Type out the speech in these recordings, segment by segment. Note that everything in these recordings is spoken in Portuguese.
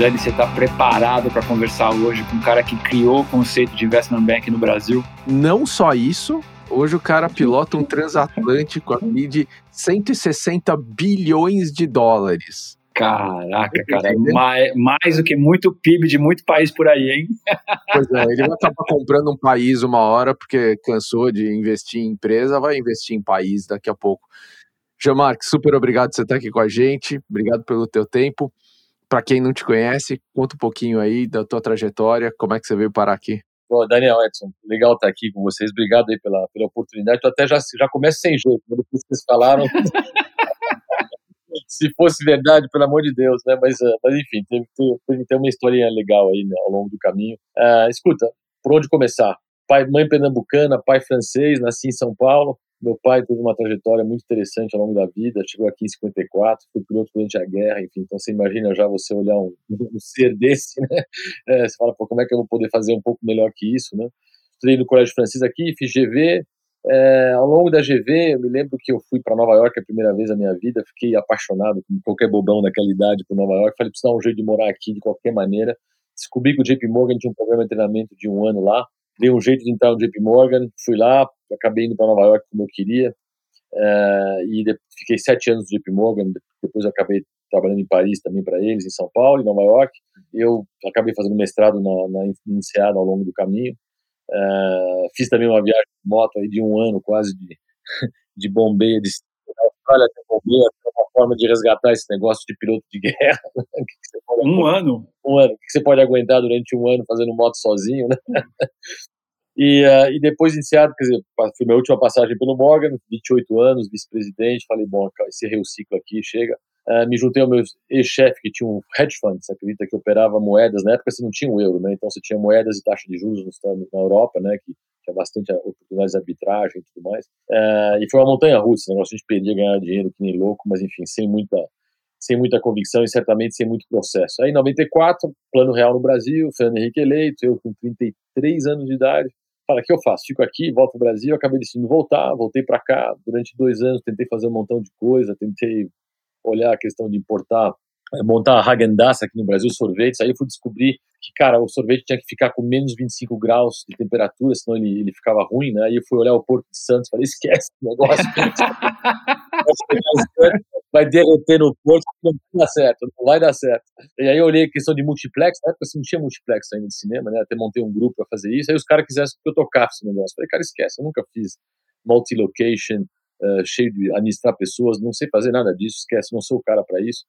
Dani, você está preparado para conversar hoje com um cara que criou o conceito de investment bank no Brasil? Não só isso, hoje o cara pilota um transatlântico ali de 160 bilhões de dólares. Caraca, cara, mais, mais do que muito PIB de muito país por aí, hein? Pois é, ele vai acabar comprando um país uma hora porque cansou de investir em empresa, vai investir em país daqui a pouco. Jean-Marc, super obrigado por você estar aqui com a gente, obrigado pelo teu tempo. Para quem não te conhece, conta um pouquinho aí da tua trajetória, como é que você veio parar aqui. Bom, Daniel Edson, legal estar aqui com vocês, obrigado aí pela, pela oportunidade. Eu até já, já começo sem jeito, depois que vocês falaram. se fosse verdade, pelo amor de Deus, né? Mas, uh, mas enfim, teve, teve, teve uma historinha legal aí né, ao longo do caminho. Uh, escuta, por onde começar? Pai, mãe pernambucana, pai francês, nasci em São Paulo. Meu pai teve uma trajetória muito interessante ao longo da vida, chegou aqui em 54, foi piloto durante a guerra, enfim, então você imagina já você olhar um, um ser desse, né? É, você fala, pô, como é que eu vou poder fazer um pouco melhor que isso, né? Estudei no Colégio Francês aqui, fiz GV, é, ao longo da GV, eu me lembro que eu fui para Nova York a primeira vez na minha vida, fiquei apaixonado, como qualquer bobão daquela idade, por Nova York. Falei, preciso dar um jeito de morar aqui de qualquer maneira. Descobri que o JP Morgan tinha um programa de treinamento de um ano lá. Dei um jeito de entrar no JP Morgan, fui lá, acabei indo para Nova York como eu queria. É, e de, fiquei sete anos no JP Morgan. Depois acabei trabalhando em Paris também para eles, em São Paulo, em Nova York. Eu acabei fazendo mestrado na, na ao longo do caminho. Uh, fiz também uma viagem de moto aí de um ano quase de, de bombeia, de na Austrália uma forma de resgatar esse negócio de piloto de guerra. Né? um ano? Um ano. O que você pode aguentar durante um ano fazendo moto sozinho, né? E, uh, e depois iniciado, quer dizer, foi minha última passagem pelo Morgan, 28 anos, vice-presidente, falei, bom, encerrei o ciclo aqui, chega. Uh, me juntei ao meu ex-chefe, que tinha um hedge fund, você acredita, que operava moedas. Na época você não tinha o euro, né? Então você tinha moedas e taxa de juros na Europa, né? Que tinha bastante oportunidades de arbitragem e tudo mais. Uh, e foi uma montanha russa, esse negócio. A gente perdia ganhar dinheiro que nem louco, mas enfim, sem muita, sem muita convicção e certamente sem muito processo. Aí em 94, plano real no Brasil, Fernando Henrique eleito, eu com 33 anos de idade. Fala, o que eu faço? Fico aqui, volto para o Brasil, acabei decidindo voltar, voltei para cá. Durante dois anos tentei fazer um montão de coisa, tentei olhar a questão de importar, montar a Häagen-Dazs aqui no Brasil, sorvetes, aí eu fui descobrir que, cara, o sorvete tinha que ficar com menos 25 graus de temperatura, senão ele, ele ficava ruim, né? Aí eu fui olhar o Porto de Santos, falei, esquece o negócio. vai derreter no porto, não vai dar certo, não vai dar certo. E aí eu olhei a questão de multiplex, na época você não tinha multiplex ainda de cinema, né? Até montei um grupo para fazer isso, aí os caras quisessem que eu tocasse esse negócio. Falei, cara, esquece, eu nunca fiz multi-location, uh, cheio de administrar pessoas, não sei fazer nada disso, esquece, não sou o cara para isso.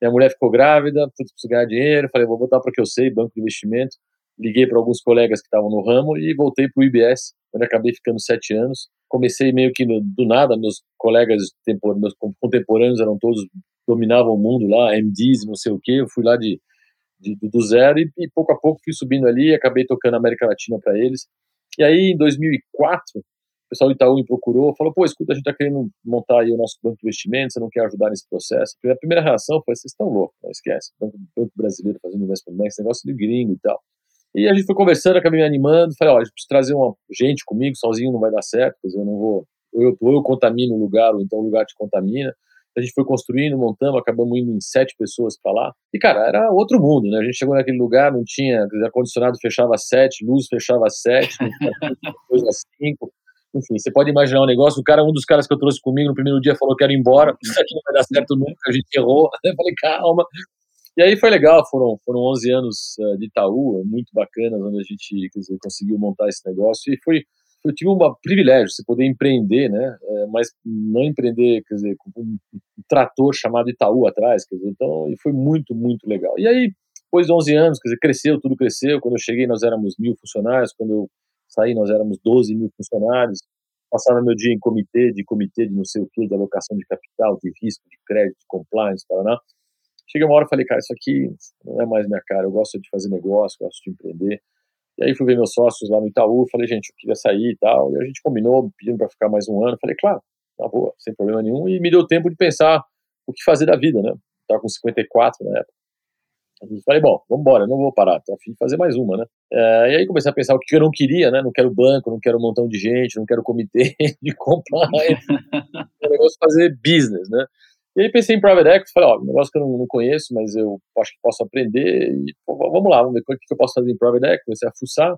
Minha mulher ficou grávida, putz, preciso ganhar dinheiro, falei, vou botar para que eu sei, banco de investimento. Liguei para alguns colegas que estavam no ramo e voltei para o IBS, onde acabei ficando sete anos. Comecei meio que no, do nada, meus colegas, meus contemporâneos eram todos, dominavam o mundo lá, MDs, não sei o quê. Eu fui lá de, de do zero e, e pouco a pouco fui subindo ali, acabei tocando América Latina para eles. E aí, em 2004, o pessoal do Itaú me procurou, falou, pô, escuta, a gente está querendo montar aí o nosso banco de investimentos, você não quer ajudar nesse processo? A primeira reação foi, vocês estão loucos, não esquece, banco, banco brasileiro fazendo investment esse negócio de gringo e tal. E a gente foi conversando, acabei me animando, falei, olha, a gente precisa trazer uma gente comigo, sozinho não vai dar certo, quer dizer, eu não vou, ou eu, eu contamino o lugar, ou então o lugar te contamina. A gente foi construindo, montamos, acabamos indo em sete pessoas para lá. E, cara, era outro mundo, né? A gente chegou naquele lugar, não tinha, ar-condicionado fechava sete, luz fechava sete, coisa cinco enfim, você pode imaginar um negócio. O cara, um dos caras que eu trouxe comigo no primeiro dia falou: Quero ir embora, isso aqui não vai dar certo nunca. A gente errou. Eu falei: Calma. E aí foi legal. Foram, foram 11 anos uh, de Itaú, muito bacanas, onde a gente dizer, conseguiu montar esse negócio. E foi, eu tive um privilégio, você poder empreender, né? É, mas não empreender, quer dizer, com um trator chamado Itaú atrás, quer dizer, então, e foi muito, muito legal. E aí, depois de 11 anos, quer dizer, cresceu, tudo cresceu. Quando eu cheguei, nós éramos mil funcionários. Quando eu saí, nós éramos 12 mil funcionários, passava meu dia em comitê, de comitê de não sei o que, de alocação de capital, de risco, de crédito, de compliance, tal, né? Cheguei uma hora e falei, cara, isso aqui não é mais minha cara, eu gosto de fazer negócio, gosto de empreender. E aí fui ver meus sócios lá no Itaú, falei, gente, eu queria sair e tal, e a gente combinou, pedindo para ficar mais um ano, falei, claro, na boa, sem problema nenhum, e me deu tempo de pensar o que fazer da vida, né? Estava com 54 na época. Falei, bom, vamos embora, não vou parar, tô a fim de fazer mais uma, né? É, e aí comecei a pensar o que eu não queria, né? Não quero banco, não quero um montão de gente, não quero comitê de compliance. o negócio fazer business, né? E aí pensei em private equity, falei, ó, um negócio que eu não, não, conheço, mas eu acho que posso aprender e pô, vamos lá, vamos ver o que eu posso fazer em private equity, comecei a fuçar.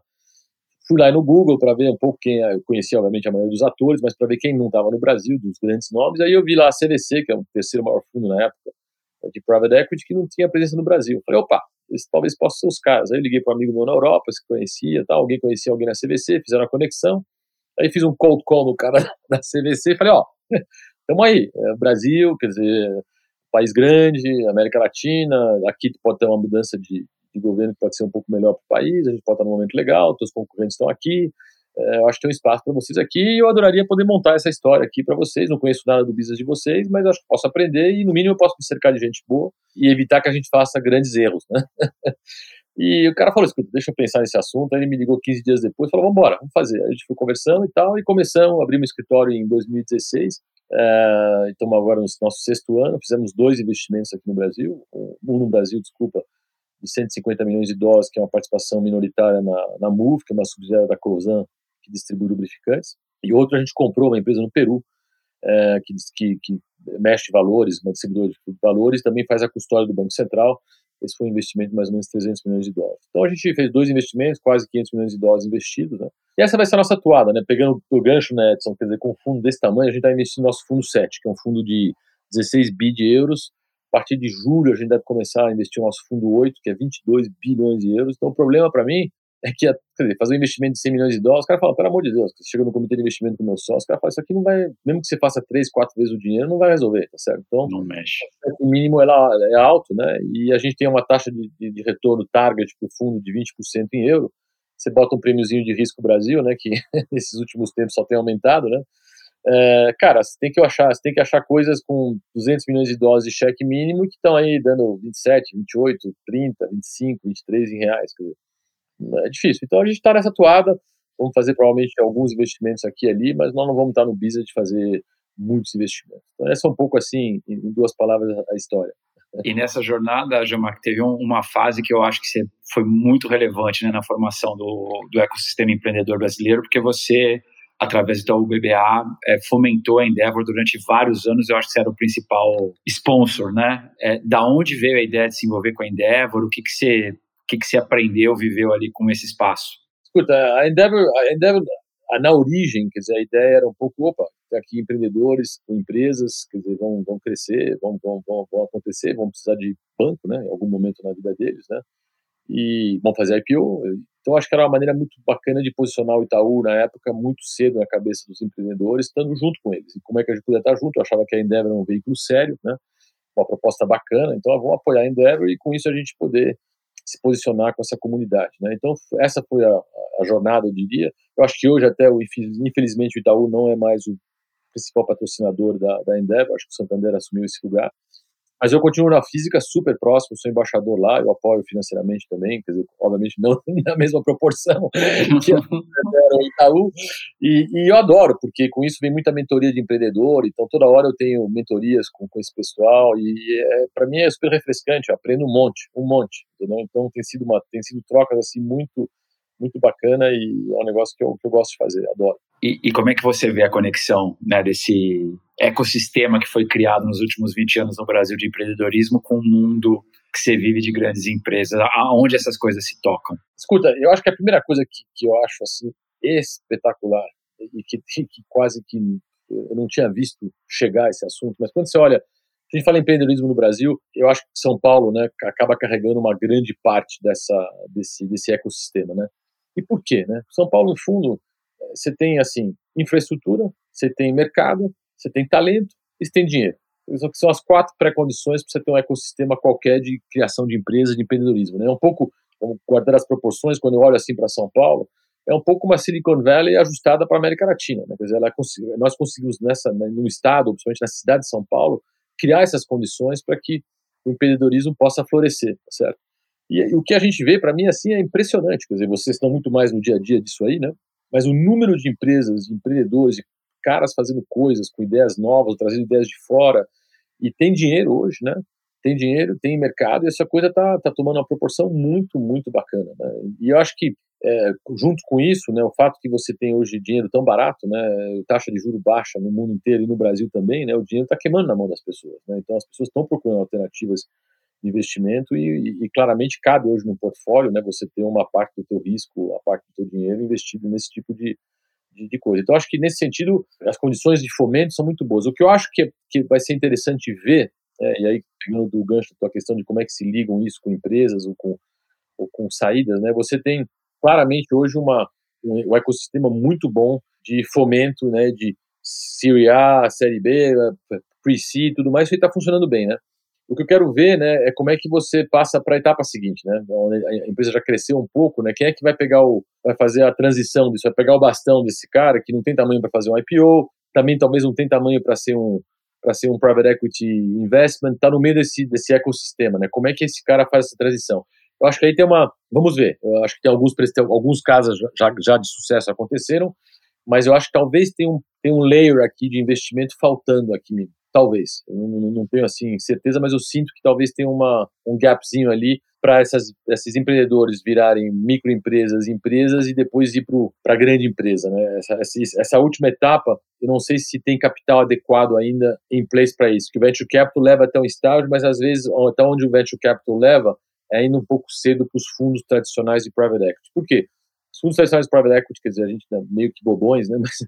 Fui lá no Google para ver um pouco quem eu conhecia, obviamente, a maioria dos atores, mas para ver quem não estava no Brasil, dos grandes nomes. Aí eu vi lá a CVC, que é o terceiro maior fundo na época de private equity, que não tinha presença no Brasil. Falei, opa, esse, talvez possam ser os caras. Aí eu liguei para um amigo meu na Europa, se conhecia, tal, alguém conhecia alguém na CVC, fizeram a conexão. Aí fiz um cold call no cara da CVC e falei, ó, estamos aí, é, Brasil, quer dizer, país grande, América Latina, aqui pode ter uma mudança de, de governo que pode ser um pouco melhor para o país, a gente pode estar num momento legal, os concorrentes estão aqui, é, eu acho que tem um espaço para vocês aqui e eu adoraria poder montar essa história aqui para vocês. Não conheço nada do business de vocês, mas acho que posso aprender e, no mínimo, eu posso me cercar de gente boa e evitar que a gente faça grandes erros, né? e o cara falou: escuta, deixa eu pensar nesse assunto. Aí ele me ligou 15 dias depois falou: vamos embora, vamos fazer. A gente foi conversando e tal, e começamos, abrimos um escritório em 2016. É, estamos agora no nosso sexto ano, fizemos dois investimentos aqui no Brasil, um no Brasil, desculpa, de 150 milhões de dólares, que é uma participação minoritária na, na MUV, que é uma subsidiária da Cosan, que distribui lubrificantes, e outro a gente comprou uma empresa no Peru, é, que, que, que, mexe valores, uma distribuidora de valores, também faz a custódia do Banco Central. Esse foi um investimento de mais ou menos 300 milhões de dólares. Então a gente fez dois investimentos, quase 500 milhões de dólares investidos. Né? E essa vai ser a nossa atuada, né? pegando o gancho, né, Edson, quer dizer, com um fundo desse tamanho, a gente está investindo no nosso fundo 7, que é um fundo de 16 bi de euros. A partir de julho, a gente deve começar a investir no nosso fundo 8, que é 22 bilhões de euros. Então o problema para mim é que dizer, fazer um investimento de 100 milhões de dólares, o cara fala, pelo amor de Deus, você chega no comitê de investimento com o meu sócio, o cara fala, isso aqui não vai, mesmo que você faça três, quatro vezes o dinheiro, não vai resolver, tá certo? Então, não mexe. o mínimo ela é alto, né? E a gente tem uma taxa de, de, de retorno target para o fundo de 20% em euro. Você bota um prêmiozinho de risco Brasil, né? Que nesses últimos tempos só tem aumentado, né? É, cara, você tem que achar, tem que achar coisas com 200 milhões de dólares de cheque mínimo que estão aí dando 27, 28, 30, 25, 23 em reais. Quer dizer, é difícil. Então a gente está nessa toada, vamos fazer provavelmente alguns investimentos aqui e ali, mas nós não vamos estar no business de fazer muitos investimentos. Então essa é um pouco assim, em duas palavras, a história. E nessa jornada, Jamar, teve uma fase que eu acho que foi muito relevante né, na formação do, do ecossistema empreendedor brasileiro, porque você, através do BBA, é, fomentou a Endeavor durante vários anos. Eu acho que você era o principal sponsor, né? É, da onde veio a ideia de se envolver com a Endeavor? O que, que você que, que você aprendeu, viveu ali com esse espaço? Escuta, a Endeavor, a Endeavor na origem, quer dizer, a ideia era um pouco, opa, tem aqui empreendedores empresas, quer dizer, vão, vão crescer, vão, vão, vão acontecer, vão precisar de banco, né, em algum momento na vida deles, né, e vão fazer IPO. Então, acho que era uma maneira muito bacana de posicionar o Itaú, na época, muito cedo na cabeça dos empreendedores, estando junto com eles. E como é que a gente podia estar junto? Eu achava que a Endeavor era um veículo sério, né, uma proposta bacana, então vamos apoiar a Endeavor e com isso a gente poder se posicionar com essa comunidade. Né? Então, essa foi a, a, jornada, eu diria. Eu acho que hoje, até, o, infelizmente, o Itaú não é mais o principal patrocinador da, da Endeavor, acho que o Santander assumiu esse lugar. Mas eu continuo na física super próximo, sou embaixador lá, eu apoio financeiramente também, quer dizer, obviamente não na mesma proporção que o Itaú, e, e, eu adoro, porque com isso vem muita mentoria de empreendedor, então toda hora eu tenho mentorias com, com esse pessoal, e é, para mim é super refrescante, eu aprendo um monte, um monte, entendeu? então tem sido, uma, tem sido trocas assim muito muito bacana e é um negócio que eu, que eu gosto de fazer, adoro. E, e, como é que você vê a conexão né, desse ecossistema que foi criado nos últimos 20 anos no Brasil de empreendedorismo com o mundo que você vive de grandes empresas? Aonde essas coisas se tocam? Escuta, eu acho que a primeira coisa que, que eu acho assim espetacular e que, que quase que eu não tinha visto chegar a esse assunto, mas quando você olha a gente fala em empreendedorismo no Brasil, eu acho que São Paulo, né, acaba carregando uma grande parte dessa desse desse ecossistema, né? E por quê, né? São Paulo, no fundo, você tem assim infraestrutura, você tem mercado, você tem talento e você tem dinheiro. Isso são as quatro pré-condições para você ter um ecossistema qualquer de criação de empresas, de empreendedorismo. Né? É um pouco, guardar as proporções, quando eu olho assim para São Paulo, é um pouco uma Silicon Valley ajustada para a América Latina. Né? Quer dizer, ela, nós conseguimos, nessa, né, no estado, principalmente na cidade de São Paulo, criar essas condições para que o empreendedorismo possa florescer, tá certo? E, o que a gente vê, para mim, assim, é impressionante. Quer dizer, vocês estão muito mais no dia a dia disso aí, né? Mas o número de empresas, de empreendedores, de caras fazendo coisas com ideias novas, trazendo ideias de fora, e tem dinheiro hoje, né? Tem dinheiro, tem mercado, e essa coisa tá, tá tomando uma proporção muito, muito bacana, né? E eu acho que é, junto com isso, né, o fato que você tem hoje dinheiro tão barato, né, taxa de juro baixa no mundo inteiro e no Brasil também, né, o dinheiro está queimando na mão das pessoas. Né, então as pessoas estão procurando alternativas investimento e, e, claramente cabe hoje no portfólio, né, você ter uma parte do teu risco, a parte do teu dinheiro investido nesse tipo de, de, de coisa. Então acho que nesse sentido as condições de fomento são muito boas. O que eu acho que, que vai ser interessante ver, é, e aí pegando do gancho da questão de como é que se ligam isso com empresas ou com, ou com saídas, né, você tem claramente hoje uma, um, um ecossistema muito bom de fomento, né, de Série A, Série B, Pre-C, tudo mais, isso está funcionando bem, né? O que eu quero ver, né, é como é que você passa para a etapa seguinte, né? A empresa já cresceu um pouco, né? Quem é que vai pegar o, vai fazer a transição disso, vai pegar o bastão desse cara que não tem tamanho para fazer um IPO, também talvez não tem tamanho para ser um para ser um private equity investment, está no meio desse desse ecossistema, né? Como é que esse cara faz essa transição? Eu acho que aí tem uma. Vamos ver. Eu acho que tem alguns, tem alguns casos já, já de sucesso aconteceram, mas eu acho que talvez tenha um, tenha um layer aqui de investimento faltando aqui. Talvez. Eu não, não tenho assim certeza, mas eu sinto que talvez tenha uma, um gapzinho ali para esses empreendedores virarem microempresas, empresas e depois ir para a grande empresa. Né? Essa, essa, essa, última etapa, eu não sei se tem capital adequado ainda em place para isso, que o venture capital leva até um estágio, mas às vezes, até onde o venture capital leva, é ainda um pouco cedo para os fundos tradicionais de private equity. Por quê? Os fundos tradicionais de private equity, quer dizer, a gente é meio que bobões, né? Mas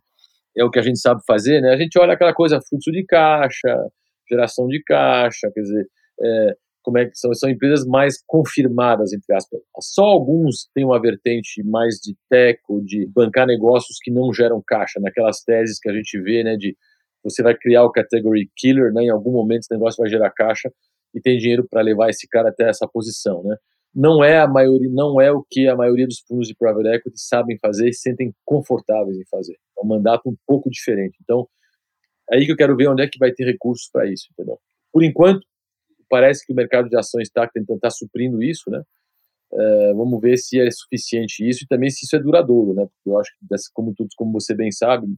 é o que a gente sabe fazer, né? A gente olha aquela coisa, fluxo de caixa, geração de caixa, quer dizer, é, como é que são, são empresas mais confirmadas, entre aspas. Só alguns têm uma vertente mais de teco, de bancar negócios que não geram caixa, naquelas teses que a gente vê, né, de você vai criar o category killer, né, em algum momento esse negócio vai gerar caixa, e tem dinheiro para levar esse cara até essa posição, né? Não é a maioria, não é o que a maioria dos fundos de private equity sabem fazer e se sentem confortáveis em fazer. É um mandato um pouco diferente. Então, é aí que eu quero ver onde é que vai ter recursos para isso, entendeu? Por enquanto, parece que o mercado de ações está tentando estar tá suprindo isso, né? É, vamos ver se é suficiente isso e também se isso é duradouro, né? Porque eu acho que, como tudo, como você bem sabe,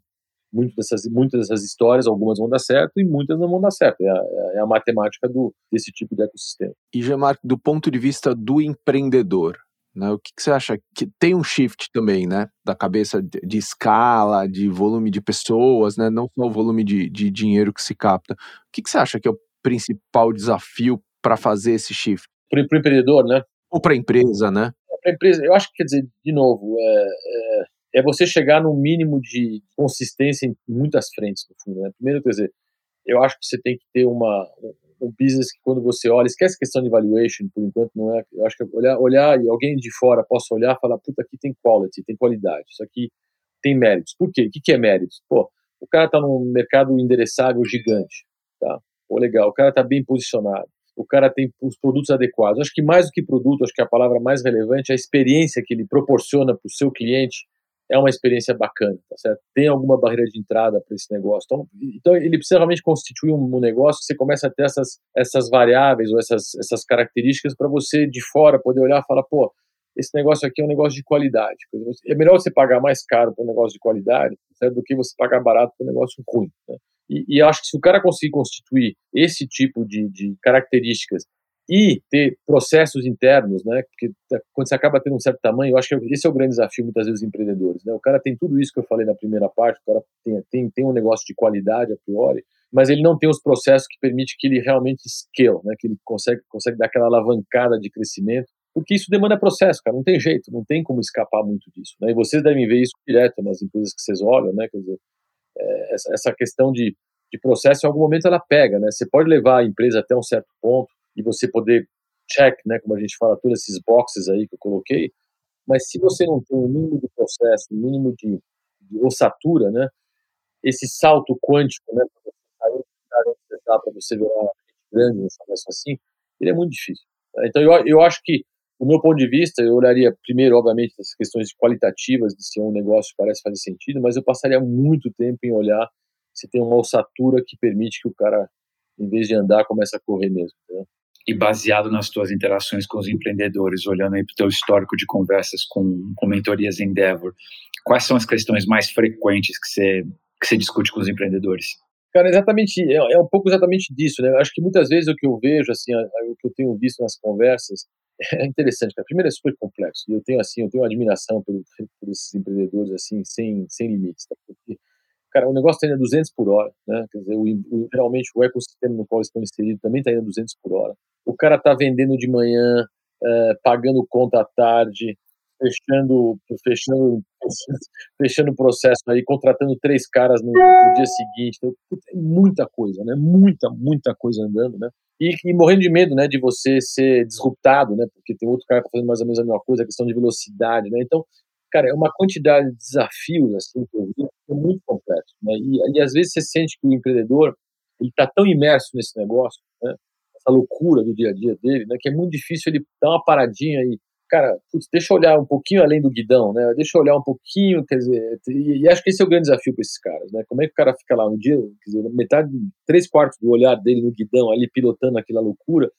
muito dessas, muitas dessas histórias, algumas vão dar certo e muitas não vão dar certo. É a, é a matemática do, desse tipo de ecossistema. E, Gemar, do ponto de vista do empreendedor, né, o que, que, você acha que tem um shift também, né, da cabeça de, de, escala, de volume de pessoas, né, não só o volume de, de dinheiro que se capta. O que, que você acha que é o principal desafio para fazer esse shift? Para o empreendedor, né? Ou para a empresa, né? Para a empresa, eu acho que, quer dizer, de novo, é, é é você chegar no mínimo de consistência em muitas frentes, no fundo. Né? Primeiro, quer dizer, eu acho que você tem que ter uma, um business que quando você olha, esquece a questão de valuation, por enquanto não é, eu acho que olhar, olhar e alguém de fora possa olhar e falar, puta, aqui tem quality, tem qualidade, isso aqui tem méritos. Por quê? O que, que é méritos? Pô, o cara tá num mercado endereçável gigante, tá? Pô, legal, o cara tá bem posicionado, o cara tem os produtos adequados. Acho que mais do que produto, acho que a palavra mais relevante é a experiência que ele proporciona para o seu cliente é uma experiência bacana, tá certo? Tem alguma barreira de entrada para esse negócio. Então, então, ele precisa realmente constituir um, negócio você começa a ter essas, essas variáveis ou essas, essas características para você de fora poder olhar e falar, pô, esse negócio aqui é um negócio de qualidade. É melhor você pagar mais caro para um negócio de qualidade certo? do que você pagar barato para um negócio ruim. Né? E, e acho que se o cara conseguir constituir esse tipo de, de características e ter processos internos, né? Porque tá, quando você acaba tendo um certo tamanho, eu acho que esse é o grande desafio muitas vezes dos empreendedores, né? O cara tem tudo isso que eu falei na primeira parte, o cara tem, tem, tem um negócio de qualidade a priori, mas ele não tem os processos que permitem que ele realmente scale, né? Que ele consegue, consegue dar aquela alavancada de crescimento, porque isso demanda processo, cara, não tem jeito, não tem como escapar muito disso, né? E vocês devem ver isso direto nas empresas que vocês olham, né? Quer dizer, é, essa questão de, de processo, em algum momento ela pega, né? Você pode levar a empresa até um certo ponto, e você poder check, né, como a gente fala, todos esses boxes aí que eu coloquei, mas se você não tem um mínimo de processo, um mínimo de, de ossatura, né, esse salto quântico, né, para você sair para você virar grande, um negócio assim, ele é muito difícil. Né? Então eu, eu acho que, do meu ponto de vista, eu olharia primeiro, obviamente, essas questões qualitativas de se um negócio que parece fazer sentido, mas eu passaria muito tempo em olhar se tem uma ossatura que permite que o cara, em vez de andar, comece a correr mesmo. E baseado nas tuas interações com os empreendedores, olhando aí para o teu histórico de conversas com, com mentorias Endeavor, quais são as questões mais frequentes que você, que você discute com os empreendedores? Cara, exatamente, é, é um pouco exatamente disso, né? Eu acho que muitas vezes o que eu vejo, assim, o que eu tenho visto nas conversas, é interessante, cara. Primeiro é super complexo. E eu tenho assim, eu tenho admiração por, por esses empreendedores assim, sem, sem limites, tá? Porque, cara, o negócio está indo a 200 por hora, né? Quer dizer, o, o, realmente o ecossistema no qual estão inseridos também está indo a 200 por hora. O cara está vendendo de manhã, é, pagando conta à tarde, fechando, fechando, fechando o processo aí, contratando três caras no, no dia seguinte. Então, é muita coisa, né? Muita, muita coisa andando, né? E, e, morrendo de medo, né, de você ser disruptado, né? Porque tem outro cara tá fazendo mais ou menos a mesma coisa, a questão de velocidade, né? Então, cara, é uma quantidade de desafios assim que eu vi, é muito complexo, né? E, e às vezes você sente que o empreendedor ele está tão imerso nesse negócio, né? Essa loucura do dia a dia dele, né? Que é muito difícil ele dar uma paradinha e cara, putz, deixa eu olhar um pouquinho além do guidão, né? Deixa eu olhar um pouquinho, quer dizer, e, e acho que esse é o grande desafio para esses caras, né? Como é que o cara fica lá um dia, quer dizer, metade, três quartos do olhar dele no guidão, ali pilotando aquela loucura,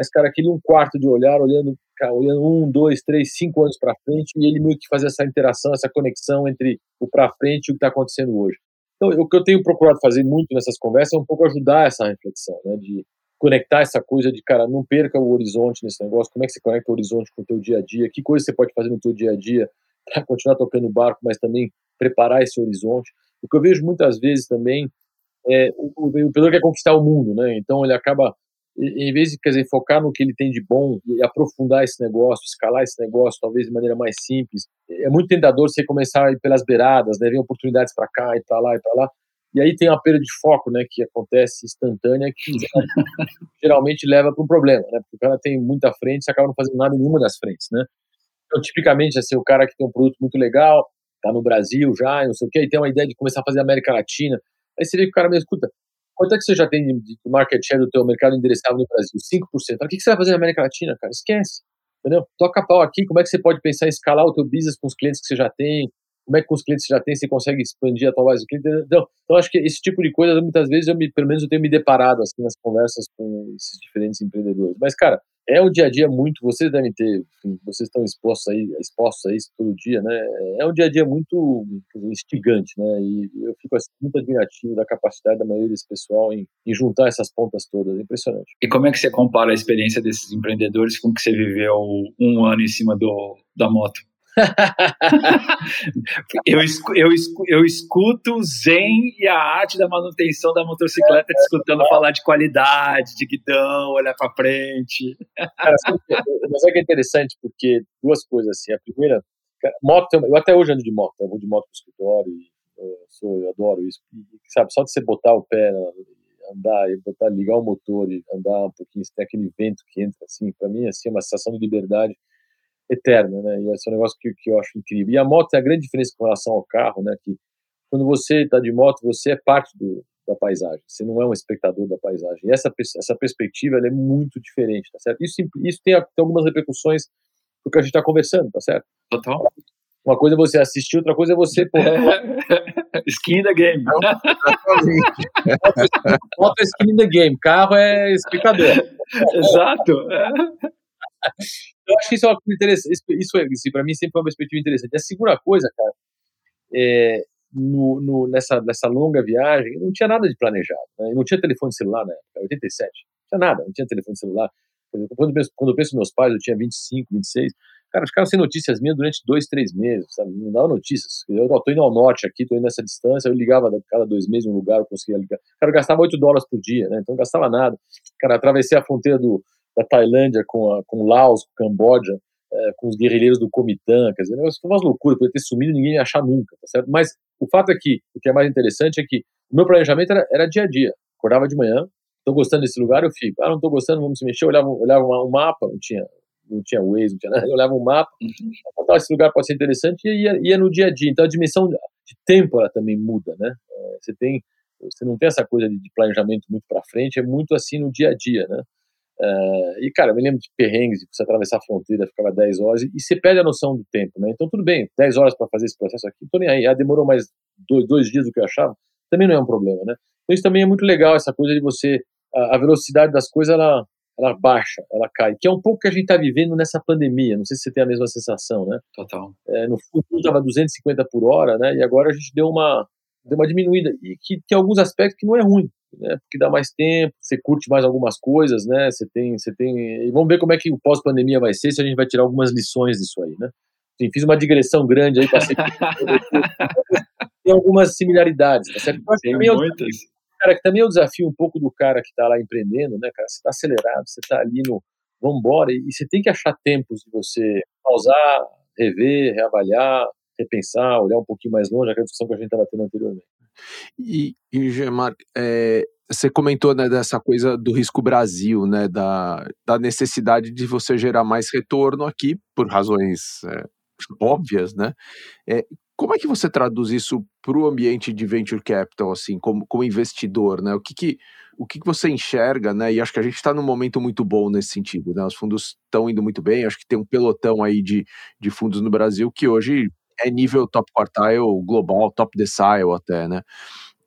mas, cara, aquele um quarto de olhar, olhando, cara, olhando um, dois, três, cinco anos para frente, e ele meio que fazer essa interação, essa conexão entre o para frente e o que está acontecendo hoje. Então, o que eu tenho procurado fazer muito nessas conversas é um pouco ajudar essa reflexão, né? De conectar essa coisa de, cara, não perca o horizonte nesse negócio, como é que você conecta o horizonte com o teu dia a dia, que coisa você pode fazer no teu dia a dia para continuar tocando o barco, mas também preparar esse horizonte. O que eu vejo muitas vezes também é o, o empreendedor quer conquistar o mundo, né? Então ele acaba, em vez de quer dizer, focar no que ele tem de bom e aprofundar esse negócio, escalar esse negócio, talvez de maneira mais simples, é muito tentador você começar a ir pelas beiradas, né? Ver oportunidades para cá e para lá e para lá. E aí tem uma perda de foco, né, que acontece instantânea, que geralmente leva para um problema, né, porque o cara tem muita frente e acaba não fazendo nada em nenhuma das frentes, né. Então, tipicamente, assim, o cara que tem um produto muito legal, tá no Brasil já, não sei o quê, e tem uma ideia de começar a fazer América Latina, aí você vê que o cara me escuta, quanto é que você já tem de market share do teu mercado endereçável no Brasil? 5%. O que, que você vai fazer na América Latina, cara? Esquece. Entendeu? Toca pau aqui, como é que você pode pensar em escalar o teu business com os clientes que você já tem, como é que com os clientes já tem, você consegue expandir a tua base de clientes. Então, então, acho que esse tipo de coisa, muitas vezes, eu me, pelo menos eu tenho me deparado assim, nas conversas com esses diferentes empreendedores. Mas, cara, é o dia a dia muito, vocês devem ter, enfim, vocês estão expostos aí, expostos a isso todo dia, né? É um dia a dia muito instigante, né? E eu fico assim, muito admirativo da capacidade da maioria desse pessoal em, em, juntar essas pontas todas, é impressionante. E como é que você compara a experiência desses empreendedores com o que você viveu um ano em cima do, da moto? eu, eu, eu escuto Zen e a arte da manutenção da motocicleta te escutando falar de qualidade, de guidão, olhar para frente. Cara, mas é que é interessante porque duas coisas assim. A primeira, moto, eu até hoje ando de moto, eu vou de moto pro escritório eu, sou, eu adoro isso. E, sabe, só de você botar o pé, andar e botar, ligar o motor e andar um pouquinho, tem aquele vento que entra assim, para mim assim, é uma sensação de liberdade eterna, né? E esse é um negócio que, que eu acho incrível. E a moto é a grande diferença com relação ao carro, né? Que quando você está de moto, você é parte do, da paisagem. Você não é um espectador da paisagem. E essa, essa perspectiva é muito diferente, tá certo? Isso, isso tem, tem algumas repercussões do que a gente está conversando, tá certo? Total. Uma coisa é você assistir, outra coisa é você. Pô, skin in the game. Moto é skin in the game, carro é espectador. Exato. Eu acho que isso é uma coisa interessante. Isso, isso, é, isso para mim sempre foi uma perspectiva interessante. A segunda coisa, cara, é, no, no, nessa, nessa longa viagem, não tinha nada de planejado. Né? Não tinha telefone celular na época, 87. Não tinha nada, não tinha telefone celular. Quando eu, penso, quando eu penso meus pais, eu tinha 25, 26. Cara, ficaram sem notícias minhas durante dois, três meses, sabe? Não dava notícias. Eu tô indo ao norte aqui, tô indo nessa distância, eu ligava cada dois meses um lugar, eu conseguia ligar. Cara, eu gastava 8 dólares por dia, né? Então não gastava nada. Cara, atravessei a fronteira do, da Tailândia com, a, com Laos, com Camboja, é, com os guerrilheiros do Comitã, quer dizer, foi umas loucuras, podia ter sumido e ninguém ia achar nunca, tá certo? Mas o fato é que, o que é mais interessante é que o meu planejamento era, era dia a dia, acordava de manhã, estou gostando desse lugar, eu fico, ah, não estou gostando, vamos se mexer, eu olhava, olhava um mapa, não tinha, não tinha Waze, não tinha nada, eu olhava um mapa, uhum. esse lugar pode ser interessante e ia, ia no dia a dia, então a dimensão de tempo ela também muda, né? É, você tem, você não tem essa coisa de planejamento muito para frente, é muito assim no dia a dia, né? Uh, e, cara, eu me lembro de perrengues, de você atravessar a fronteira, ficava 10 horas, e, você perde a noção do tempo, né? Então, tudo bem, 10 horas para fazer esse processo aqui, tô nem aí. Ah, demorou mais dois, dois, dias do que eu achava, também não é um problema, né? Então, isso também é muito legal, essa coisa de você. A, a velocidade das coisas, ela, ela baixa, ela cai, que é um pouco que a gente está vivendo nessa pandemia. Não sei se você tem a mesma sensação, né? Total. É, no fundo, estava 250 por hora, né? E agora a gente deu uma, deu uma diminuída, e que tem alguns aspectos que não é ruim. Né? Porque dá mais tempo, você curte mais algumas coisas, né? Você tem, você tem. E vamos ver como é que o pós-pandemia vai ser, se a gente vai tirar algumas lições disso aí, né? Enfim, fiz uma digressão grande aí, passei. tem algumas similaridades, tá certo? Tem muitas. Cara, que também é o desafio um pouco do cara que está lá empreendendo, né, cara? Você está acelerado, você está ali no vambora, e você tem que achar tempos de você pausar, rever, reavaliar, repensar, olhar um pouquinho mais longe, aquela discussão que a gente estava tendo anteriormente. E, e Gemar, é, você comentou né, dessa coisa do risco Brasil, né, da, da necessidade de você gerar mais retorno aqui, por razões é, óbvias, né? É, como é que você traduz isso para o ambiente de venture capital, assim, como, como investidor, né? O que, que o que, você enxerga, né? E acho que a gente está num momento muito bom nesse sentido, né? Os fundos estão indo muito bem, acho que tem um pelotão aí de, de fundos no Brasil que hoje é nível top quartile global, top decile até, né?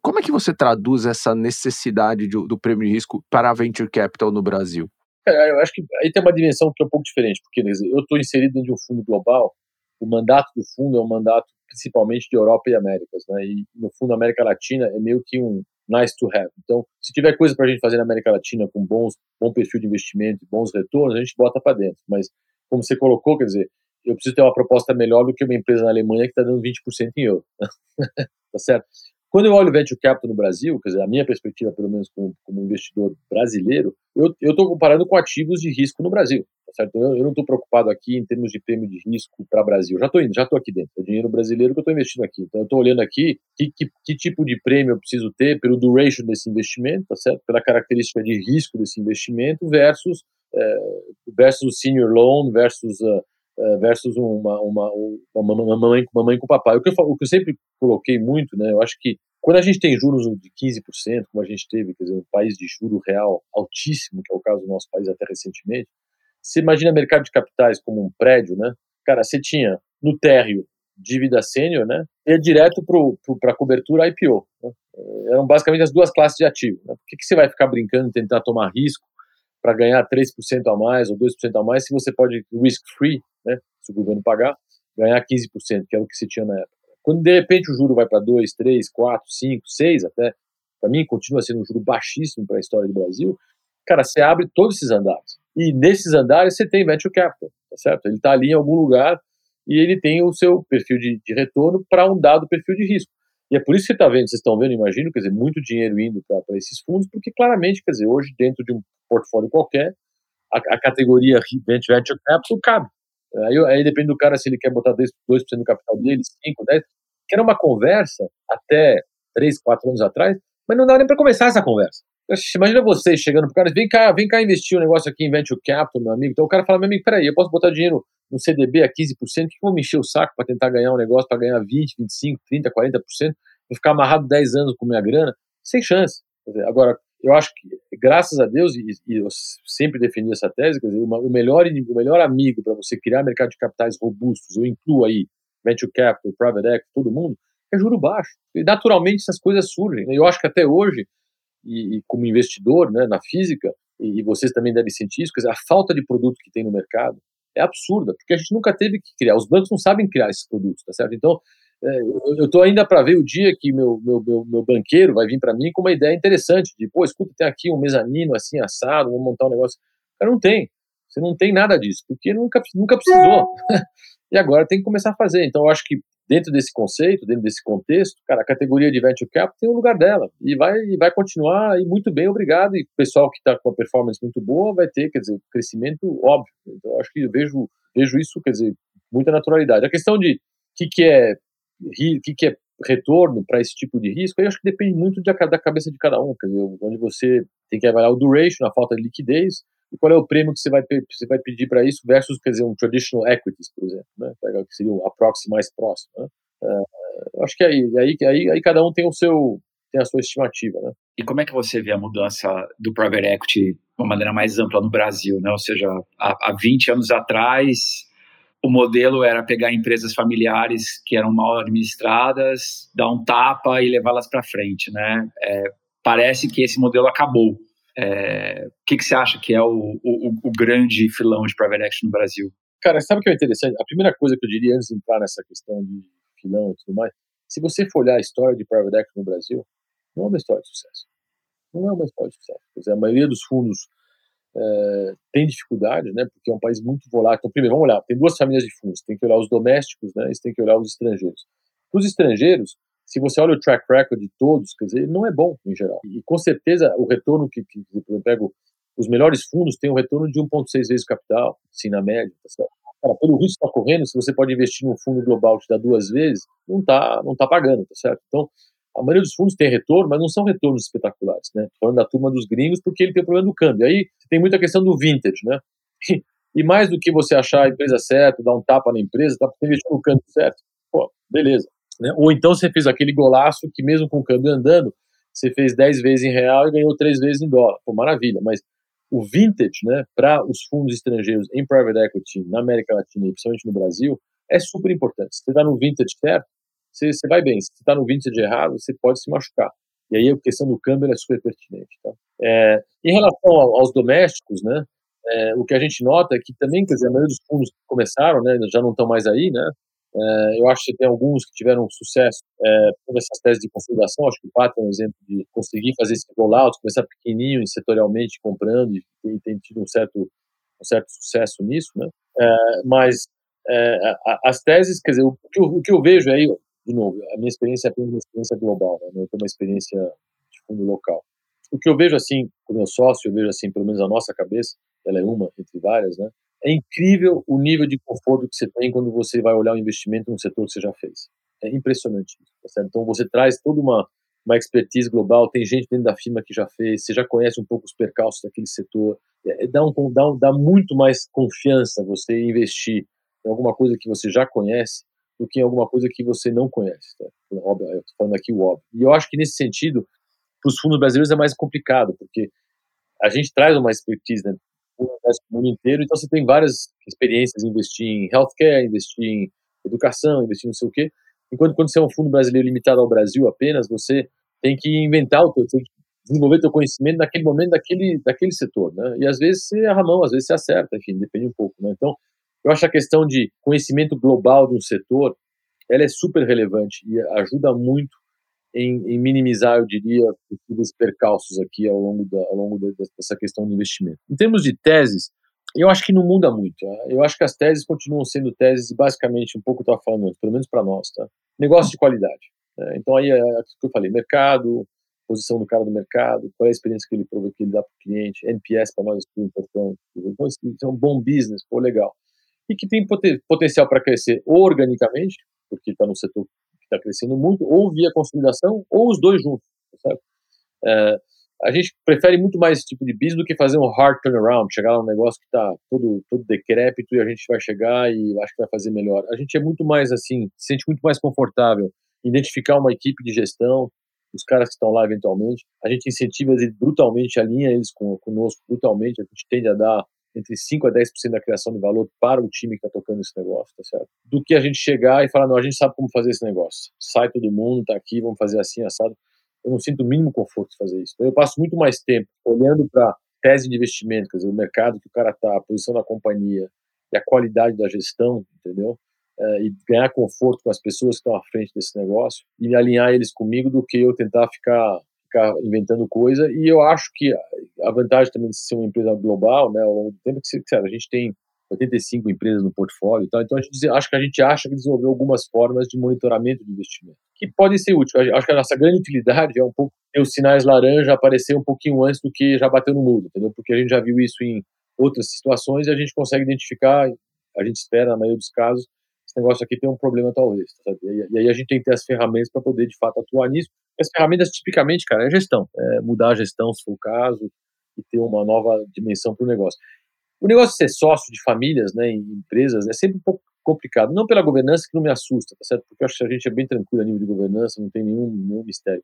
Como é que você traduz essa necessidade do, do prêmio de risco para a venture capital no Brasil? É, eu acho que aí tem uma dimensão que é um pouco diferente, porque dizer, eu estou inserido dentro de um fundo global, o mandato do fundo é um mandato principalmente de Europa e Américas, né? E no fundo América Latina é meio que um nice to have. Então, se tiver coisa para a gente fazer na América Latina com bons, bom perfil de investimento, bons retornos, a gente bota para dentro. Mas como você colocou, quer dizer, eu preciso ter uma proposta melhor do que uma empresa na Alemanha que está dando 20% em euro. tá certo? Quando eu olho venture capital no Brasil, quer dizer, a minha perspectiva, pelo menos como, como investidor brasileiro, eu estou comparando com ativos de risco no Brasil certo? Eu, eu não estou preocupado aqui em termos de prêmio de risco para o Brasil. Já estou indo, já estou aqui dentro. É dinheiro brasileiro que eu estou investindo aqui. Então, eu estou olhando aqui que, que, que, tipo de prêmio eu preciso ter pelo duration desse investimento, tá certo? Pela característica de risco desse investimento versus é, versus senior loan versus uh, versus uma, uma, uma, uma, mamãe, uma com papai. O que, eu, o que eu sempre coloquei muito, né? Eu acho que quando a gente tem juros de 15%, como a gente teve, quer dizer, um país de juro real altíssimo, que é o caso do nosso país até recentemente, você imagina mercado de capitais como um prédio, né? Cara, você tinha no térreo dívida sênior, né? E direto para a cobertura IPO. Né? Eram basicamente as duas classes de ativo. Né? Por que, que você vai ficar brincando, tentar tomar risco para ganhar 3% a mais ou 2% a mais se você pode risk-free, né? Se o governo pagar, ganhar 15%, que era o que você tinha na época. Quando de repente o juro vai para 2, 3, 4, 5, 6 até, para mim continua sendo um juro baixíssimo para a história do Brasil, cara, você abre todos esses andares. E nesses andares você tem venture capital, tá certo? Ele está ali em algum lugar e ele tem o seu perfil de, de retorno para um dado perfil de risco. E é por isso que você está vendo, vocês estão vendo, imagino, quer dizer, muito dinheiro indo para esses fundos, porque claramente, quer dizer, hoje dentro de um portfólio qualquer, a, a categoria venture capital cabe. Aí, aí, depende do cara se ele quer botar 2%, 2 do capital dele, 5, 10, que era uma conversa até 3, 4 anos atrás, mas não dá nem para começar essa conversa. Imagina vocês chegando pro cara, vem cá, vem cá investir um negócio aqui em Venture Capital, meu amigo. Então o cara fala, meu amigo, peraí, eu posso botar dinheiro no CDB a 15%, que eu vou me encher o saco para tentar ganhar um negócio, para ganhar 20, 25, 30, 40%, vou ficar amarrado 10 anos com minha grana, sem chance. Agora, eu acho que, graças a Deus, e, e eu sempre defendi essa tese, quer dizer, uma, o, melhor, o melhor amigo para você criar mercado de capitais robustos, eu incluo aí Venture Capital, Private Equity, todo mundo, é juro baixo. E naturalmente essas coisas surgem. Né? Eu acho que até hoje e, e como investidor né, na física, e, e, vocês também devem sentir isso, quer dizer, a falta de produto que tem no mercado é absurda, porque a gente nunca teve que criar, os bancos não sabem criar esses produtos, tá certo? Então, é, eu estou ainda para ver o dia que meu, meu, meu, meu banqueiro vai vir para mim com uma ideia interessante, de, pô, escuta, tem aqui um mezanino assim, assado, vamos montar um negócio. Cara, não tem. Você não tem nada disso, porque nunca, nunca precisou. e agora tem que começar a fazer. Então, eu acho que dentro desse conceito, dentro desse contexto, cara, a categoria de venture capital tem o um lugar dela e vai e vai continuar e muito bem, obrigado. E o pessoal que está com uma performance muito boa vai ter, quer dizer, crescimento óbvio. Então, acho que eu vejo vejo isso, quer dizer, muita naturalidade. A questão de o que, que é que, que é retorno para esse tipo de risco, eu acho que depende muito da, da cabeça de cada um, quer dizer, onde você tem que avaliar o duration, a falta de liquidez, e qual é o prêmio que você vai, você vai pedir para isso versus, quer dizer, um traditional equities, por exemplo, né? que seria um proxy mais próximo. Né? Uh, acho que aí, aí, aí, aí cada um tem o seu tem a sua estimativa, né? E como é que você vê a mudança do private equity de uma maneira mais ampla no Brasil, né? Ou seja, há, há 20 anos atrás, o modelo era pegar empresas familiares que eram mal administradas, dar um tapa e levá-las para frente, né? É, parece que esse modelo acabou. É, o que, que você acha que é o, o, o, grande filão de private equity no Brasil? Cara, sabe o que é interessante? A primeira coisa que eu diria antes de entrar nessa questão de filão e tudo mais, se você for olhar a história de private equity no Brasil, não é uma história de sucesso. Não é uma história de sucesso. Dizer, a maioria dos fundos é, tem dificuldade, né? Porque é um país muito volátil. Então, primeiro, vamos olhar. Tem duas famílias de fundos. Tem que olhar os domésticos, né? E tem que olhar os estrangeiros. Os estrangeiros, se você olha o track record de todos, quer dizer, não é bom em geral. E com certeza o retorno que, que eu pego os melhores fundos têm um retorno de 1,6 vezes o capital, assim, na média. Tá certo? Cara, pelo risco que está correndo, se você pode investir num fundo global que te dá duas vezes, não está não tá pagando, tá certo? Então, a maioria dos fundos tem retorno, mas não são retornos espetaculares, né? falando da turma dos gringos, porque ele tem o problema do câmbio. Aí tem muita questão do vintage, né? E mais do que você achar a empresa certa, dar um tapa na empresa, tá investindo no câmbio certo, pô, beleza. Né? Ou então você fez aquele golaço que mesmo com o câmbio andando, você fez 10 vezes em real e ganhou 3 vezes em dólar. Pô, maravilha, mas o vintage, né, para os fundos estrangeiros em private equity na América Latina e principalmente no Brasil, é super importante. Se você está no vintage certo, você, você vai bem. Se você está no vintage errado, você pode se machucar. E aí a questão do câmbio é super pertinente. Tá? É, em relação aos domésticos, né, é, o que a gente nota é que também, quer dizer, a maioria dos fundos que começaram, né, já não estão mais aí, né, é, eu acho que tem alguns que tiveram sucesso é, por essas teses de consolidação. Acho que o Pato é um exemplo de conseguir fazer esse rollout, começar pequenininho setorialmente comprando e, e tem tido um certo, um certo sucesso nisso. Né? É, mas as teses, quer dizer, o que, eu, o que eu vejo aí, de novo, a minha experiência é apenas uma experiência global, né? não é uma experiência de fundo local. O que eu vejo assim, com meu sócio, eu vejo assim, pelo menos a nossa cabeça, ela é uma entre várias, né? É incrível o nível de conforto que você tem quando você vai olhar o investimento num setor que você já fez. É impressionante. Tá então você traz toda uma, uma expertise global, tem gente dentro da firma que já fez, você já conhece um pouco os percalços daquele setor. É, dá, um, dá, um, dá muito mais confiança você investir em alguma coisa que você já conhece do que em alguma coisa que você não conhece. Tá? Óbvio, eu estou falando aqui o óbvio. E eu acho que nesse sentido, para os fundos brasileiros é mais complicado, porque a gente traz uma expertise né, no mundo inteiro, então você tem várias experiências em investir em healthcare, investir em educação, investir não sei o quê. Enquanto quando você é um fundo brasileiro limitado ao Brasil apenas, você tem que inventar o teu, tem que desenvolver teu conhecimento naquele momento daquele, daquele setor, né? E às vezes você erra a mão, às vezes você acerta, enfim, depende um pouco, né? Então, eu acho a questão de conhecimento global de um setor, ela é super relevante e ajuda muito em, em, minimizar, eu diria, possíveis percalços aqui ao longo, da, ao longo dessa questão do investimento. Em termos de teses, eu acho que não muda muito. Tá? Eu acho que as teses continuam sendo teses, basicamente, um pouco estava falando, pelo menos para nós, tá? Negócio de qualidade. Né? Então aí é que eu falei, mercado, posição do cara do mercado, qual é a experiência que ele que ele dá para o cliente, NPS para nós é muito importante. Então, isso é um bom business, pô, legal. E que tem potencial para crescer organicamente, porque está no setor está crescendo muito, ou via consolidação, ou os dois juntos, certo? É, a gente prefere muito mais esse tipo de business do que fazer um hard turnaround, chegar num negócio que está todo, todo decrépito e a gente vai chegar e acho que vai fazer melhor. A gente é muito mais assim, se sente muito mais confortável identificar uma equipe de gestão, os caras que estão lá eventualmente, a gente incentiva eles brutalmente, alinha eles com, conosco brutalmente, a gente tende a dar entre 5 a 10% da criação de valor para o time que está tocando esse negócio, tá certo? Do que a gente chegar e falar, não, a gente sabe como fazer esse negócio. Sai todo mundo, tá aqui, vamos fazer assim, assado. Eu não sinto o mínimo conforto de fazer isso. Então, eu passo muito mais tempo olhando para tese de investimento, quer dizer, o mercado que o cara está, a posição da companhia e a qualidade da gestão, entendeu? É, e ganhar conforto com as pessoas que estão à frente desse negócio e alinhar eles comigo do que eu tentar ficar ficar inventando coisa. E eu acho que a vantagem também de ser uma empresa global, né, ao longo do tempo, é que a gente tem 85 empresas no portfólio, tá? então a gente acho que a gente acha que desenvolveu algumas formas de monitoramento de investimento que podem ser úteis. Acho que a nossa grande utilidade é um pouco ter os sinais laranja aparecer um pouquinho antes do que já bateu no muro, entendeu? Porque a gente já viu isso em outras situações e a gente consegue identificar, a gente espera na maioria dos casos, esse negócio aqui tem um problema talvez, sabe? E aí a gente tem que ter as ferramentas para poder de fato atuar nisso. As ferramentas tipicamente, cara, é gestão, é mudar a gestão se for o caso e ter uma nova dimensão para o negócio. O negócio de ser sócio de famílias, né, em empresas, é sempre um pouco complicado. Não pela governança que não me assusta, tá certo? Porque eu acho que a gente é bem tranquilo a nível de governança, não tem nenhum, nenhum mistério.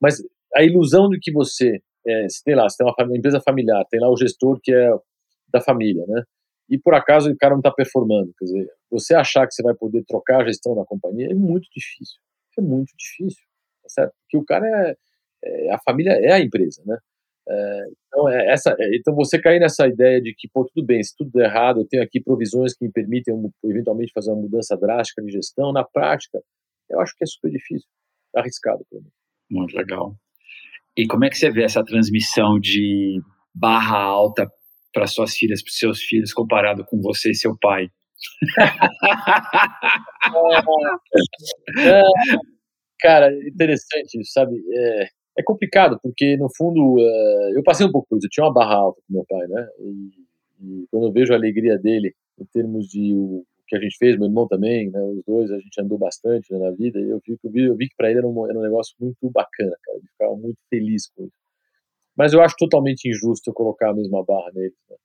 Mas a ilusão de que você, é, sei lá, você tem uma, uma empresa familiar, tem lá o gestor que é da família, né? E por acaso o cara não está performando. Quer dizer, você achar que você vai poder trocar a gestão da companhia é muito difícil. É muito difícil, tá certo? Porque o cara é, é a família é a empresa, né? É, então, é essa, é, então você cair nessa ideia de que, pô, tudo bem, se tudo der errado, eu tenho aqui provisões que me permitem eventualmente fazer uma mudança drástica de gestão, na prática, eu acho que é super difícil, arriscado. Muito legal. E como é que você vê essa transmissão de barra alta para suas filhas, para seus filhos, comparado com você e seu pai? é, cara, interessante, sabe? É, é, complicado, porque no fundo é, eu passei um pouco por isso. Eu tinha uma barra alta com meu pai, né? E, e quando eu vejo a alegria dele em termos de o que a gente fez, meu irmão também, né? Os dois, a gente andou bastante né, na vida e eu vi, eu vi, eu vi que para ele era um, era um negócio muito bacana, cara. Ele ficava muito feliz com isso. Mas eu acho totalmente injusto eu colocar a mesma barra neles. Né?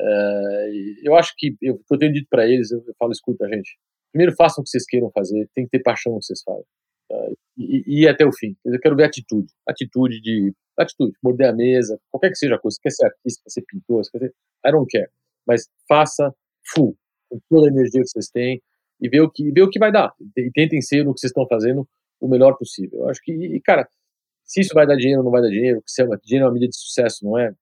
É, eu acho que eu, eu tenho dito para eles, eu, eu, falo, escuta, gente, primeiro façam o que vocês queiram fazer, tem que ter paixão no que vocês fazem. Tá? E, e até o fim. Eu quero ver atitude, atitude de atitude, morder a mesa, qualquer que seja a coisa. Você quer ser artista, quer ser pintor, quer ser, I don't care. Mas faça full, com toda a energia que vocês têm e ver o que, ver o que vai dar. E tentem ser no que vocês estão fazendo o melhor possível. Eu acho que, e, cara, se isso vai dar dinheiro ou não vai dar dinheiro, se é uma, dinheiro é uma medida de sucesso, não é?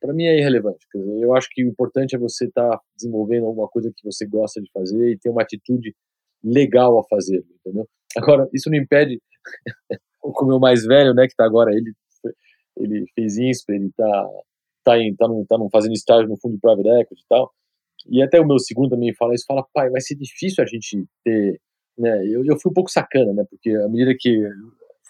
para mim é irrelevante. Eu acho que o importante é você estar tá desenvolvendo alguma coisa que você gosta de fazer e ter uma atitude legal a fazer, entendeu? Agora, isso não impede o meu mais velho, né, que está agora, ele ele fez INSPER, ele está tá, em, tá, num, tá num, fazendo estágio no fundo de private equity e tal, e até o meu segundo também fala isso, fala, pai, vai ser difícil a gente ter, né, eu, eu fui um pouco sacana, né, porque à medida que